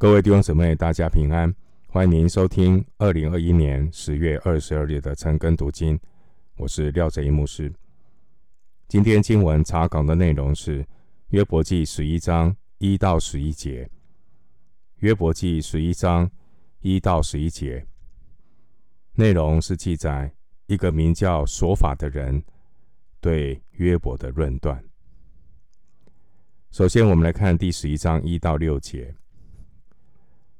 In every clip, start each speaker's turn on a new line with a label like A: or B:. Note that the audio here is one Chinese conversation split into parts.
A: 各位弟兄姊妹，大家平安，欢迎您收听二零二一年十月二十二日的晨更读经。我是廖哲一牧师。今天经文查考的内容是约伯记十一章一到十一节。约伯记十一章一到十一节内容是记载一个名叫琐法的人对约伯的论断。首先，我们来看第十一章一到六节。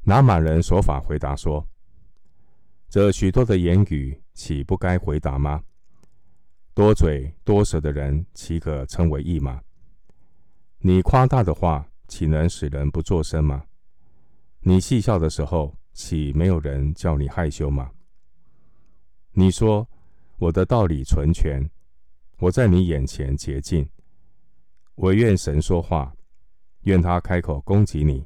A: 拿玛人说法回答说：“这许多的言语，岂不该回答吗？多嘴多舌的人，岂可称为义吗？你夸大的话，岂能使人不作声吗？你戏笑的时候，岂没有人叫你害羞吗？你说我的道理纯全，我在你眼前洁净，我愿神说话，愿他开口攻击你。”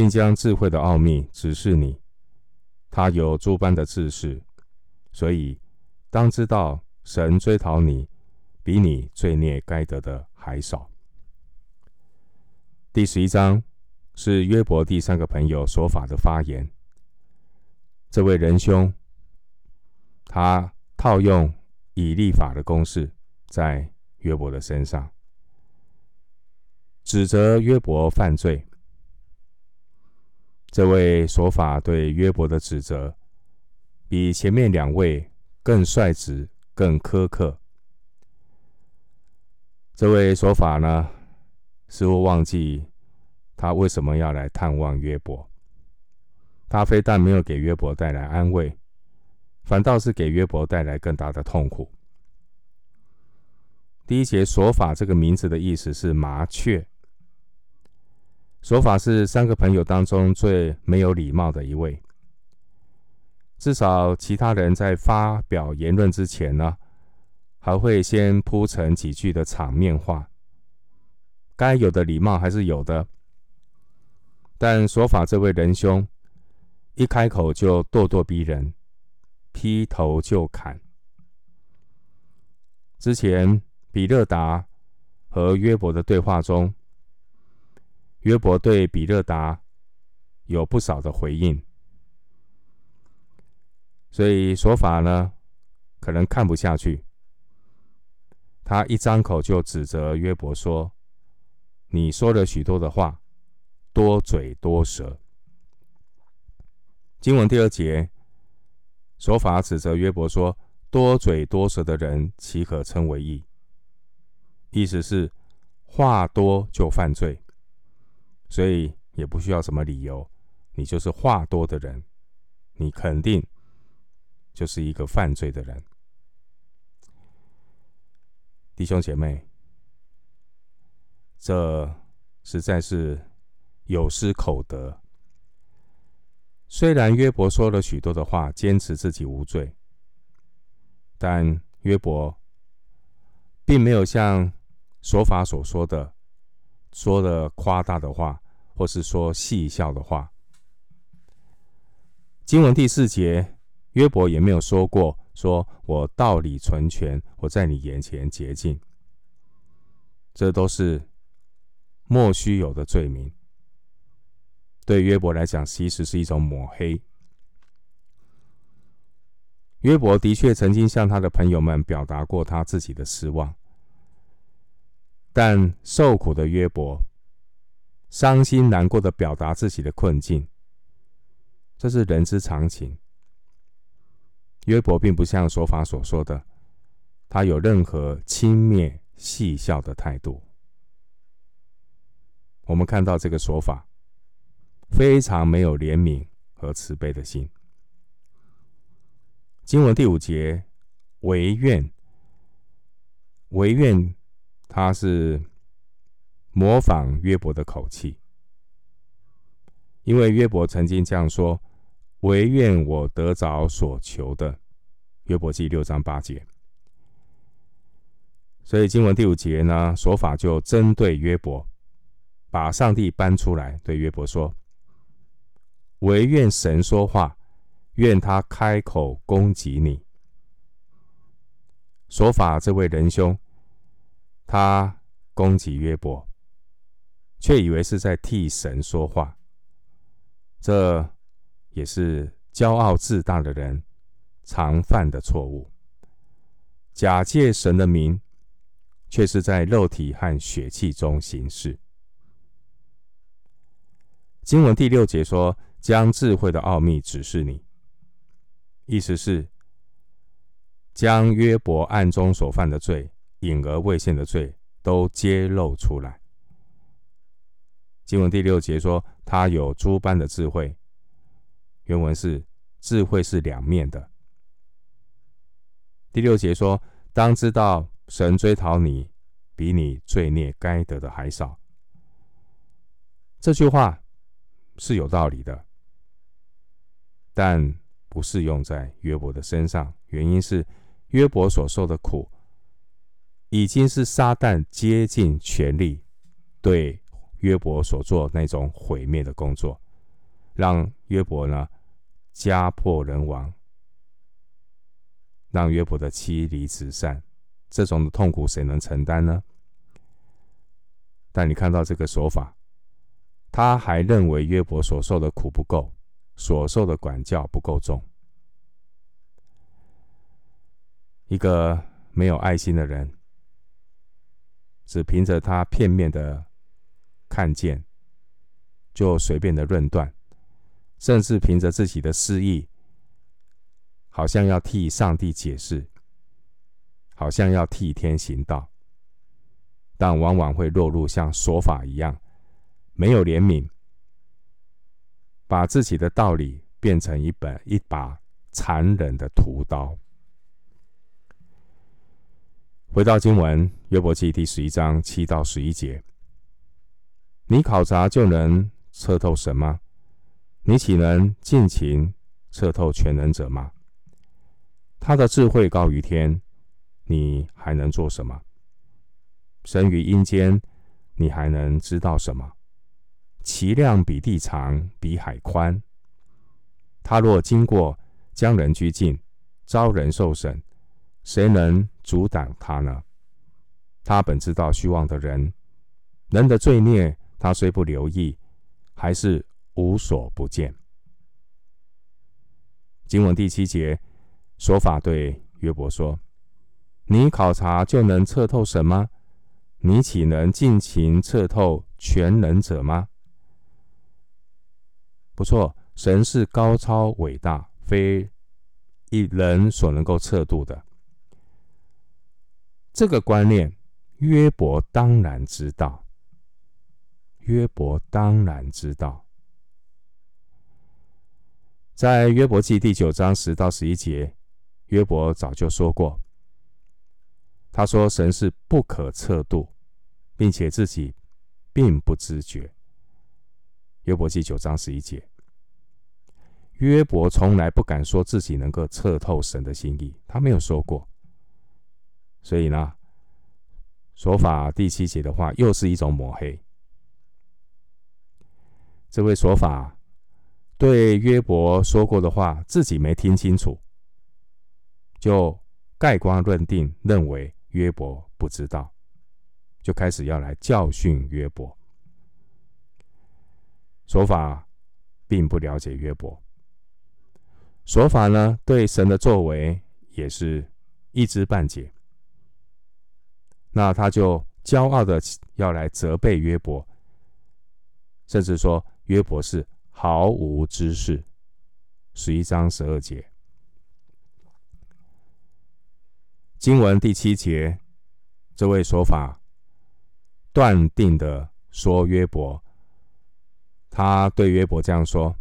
A: 并将智慧的奥秘指示你，他有诸般的知识，所以当知道神追讨你，比你罪孽该得的还少。第十一章是约伯第三个朋友所法的发言。这位仁兄，他套用以利法的公式，在约伯的身上，指责约伯犯罪。这位琐法对约伯的指责，比前面两位更率直、更苛刻。这位琐法呢，似乎忘记他为什么要来探望约伯。他非但没有给约伯带来安慰，反倒是给约伯带来更大的痛苦。第一节“琐法”这个名字的意思是麻雀。索法是三个朋友当中最没有礼貌的一位。至少其他人在发表言论之前呢，还会先铺陈几句的场面话。该有的礼貌还是有的，但琐法这位仁兄一开口就咄咄逼人，劈头就砍。之前比勒达和约伯的对话中。约伯对比勒达有不少的回应，所以说法呢，可能看不下去。他一张口就指责约伯说：“你说了许多的话，多嘴多舌。”经文第二节，说法指责约伯说：“多嘴多舌的人，岂可称为义？”意思是话多就犯罪。所以也不需要什么理由，你就是话多的人，你肯定就是一个犯罪的人。弟兄姐妹，这实在是有失口德。虽然约伯说了许多的话，坚持自己无罪，但约伯并没有像琐法所说的。说的夸大的话，或是说戏笑的话。经文第四节，约伯也没有说过，说我道理纯全，我在你眼前洁净。这都是莫须有的罪名。对约伯来讲，其实是一种抹黑。约伯的确曾经向他的朋友们表达过他自己的失望。但受苦的约伯，伤心难过的表达自己的困境，这是人之常情。约伯并不像说法所说的，他有任何轻蔑、戏笑的态度。我们看到这个说法，非常没有怜悯和慈悲的心。经文第五节，惟愿，惟愿。他是模仿约伯的口气，因为约伯曾经这样说：“惟愿我得着所求的。”约伯记六章八节。所以经文第五节呢，琐法就针对约伯，把上帝搬出来，对约伯说：“惟愿神说话，愿他开口攻击你。”琐法这位仁兄。他攻击约伯，却以为是在替神说话，这也是骄傲自大的人常犯的错误。假借神的名，却是在肉体和血气中行事。经文第六节说：“将智慧的奥秘指示你。”意思是将约伯暗中所犯的罪、隐而未现的罪都揭露出来。经文第六节说：“他有诸般的智慧。”原文是：“智慧是两面的。”第六节说：“当知道，神追讨你，比你罪孽该得的还少。”这句话是有道理的，但不适用在约伯的身上。原因是约伯所受的苦，已经是撒旦竭尽全力对约伯所做那种毁灭的工作，让约伯呢家破人亡。让约伯的妻离子散，这种的痛苦谁能承担呢？但你看到这个说法，他还认为约伯所受的苦不够，所受的管教不够重。一个没有爱心的人，只凭着他片面的看见，就随便的论断，甚至凭着自己的私意。好像要替上帝解释，好像要替天行道，但往往会落入像说法一样，没有怜悯，把自己的道理变成一本一把残忍的屠刀。回到经文，约伯记第十一章七到十一节：你考察就能测透神吗？你岂能尽情测透全能者吗？他的智慧高于天，你还能做什么？生于阴间，你还能知道什么？其量比地长，比海宽。他若经过，将人拘禁，遭人受审，谁能阻挡他呢？他本知道虚妄的人，人的罪孽，他虽不留意，还是无所不见。经文第七节。说法对约伯说：“你考察就能测透神吗？你岂能尽情测透全能者吗？”不错，神是高超伟大，非一人所能够测度的。这个观念，约伯当然知道。约伯当然知道，在约伯记第九章十到十一节。约伯早就说过，他说神是不可测度，并且自己并不知觉。约伯记九章十一节，约伯从来不敢说自己能够测透神的心意，他没有说过。所以呢，说法第七节的话又是一种抹黑。这位说法对约伯说过的话，自己没听清楚。就盖棺论定，认为约伯不知道，就开始要来教训约伯。说法并不了解约伯，说法呢，对神的作为也是一知半解。那他就骄傲的要来责备约伯，甚至说约伯是毫无知识。十一章十二节。经文第七节，这位说法断定的说约伯，他对约伯这样说：“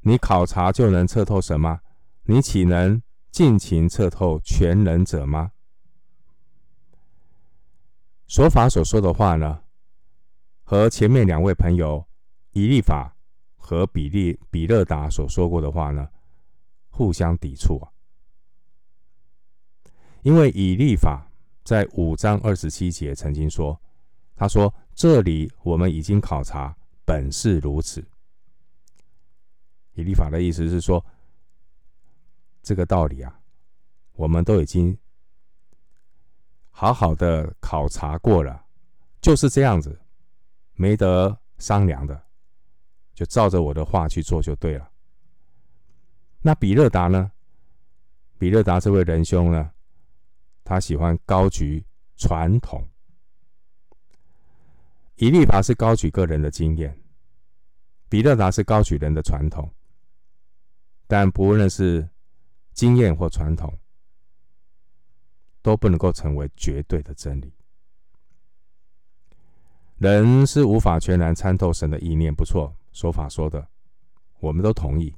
A: 你考察就能测透什么？你岂能尽情测透全能者吗？”说法所说的话呢，和前面两位朋友以利法和比利比勒达所说过的话呢，互相抵触啊。因为以利法在五章二十七节曾经说：“他说这里我们已经考察，本是如此。”以利法的意思是说，这个道理啊，我们都已经好好的考察过了，就是这样子，没得商量的，就照着我的话去做就对了。那比勒达呢？比勒达这位仁兄呢，他喜欢高举传统。以利法是高举个人的经验，比勒达是高举人的传统。但不论是经验或传统，都不能够成为绝对的真理。人是无法全然参透神的意念，不错，说法说的，我们都同意。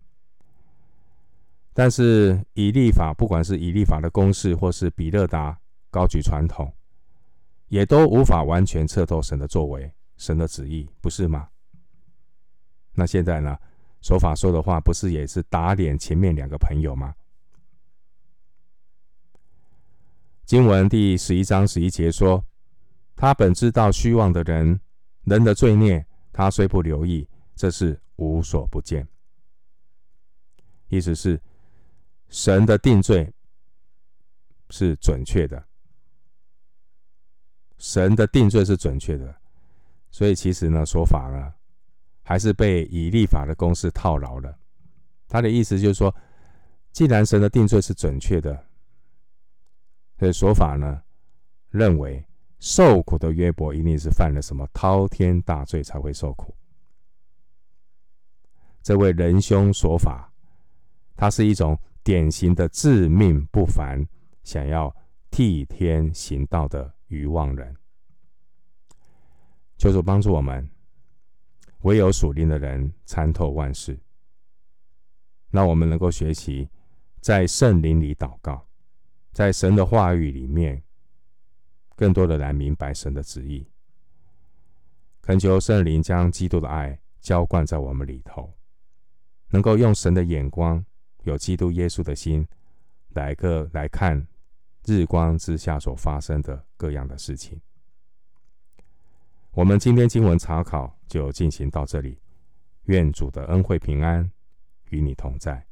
A: 但是以立法，不管是以立法的公式，或是比勒达高举传统，也都无法完全测透神的作为、神的旨意，不是吗？那现在呢？说法说的话，不是也是打脸前面两个朋友吗？经文第十一章十一节说：“他本知道虚妄的人，人的罪孽，他虽不留意，这是无所不见。”意思是。神的定罪是准确的，神的定罪是准确的，所以其实呢，说法呢，还是被以立法的公式套牢了。他的意思就是说，既然神的定罪是准确的，所以说法呢，认为受苦的约伯一定是犯了什么滔天大罪才会受苦。这位仁兄说法，他是一种。典型的自命不凡、想要替天行道的愚妄人，求主帮助我们。唯有属灵的人参透万事，让我们能够学习在圣灵里祷告，在神的话语里面，更多的来明白神的旨意。恳求圣灵将基督的爱浇灌在我们里头，能够用神的眼光。有基督耶稣的心，来个来看日光之下所发生的各样的事情。我们今天经文查考就进行到这里，愿主的恩惠平安与你同在。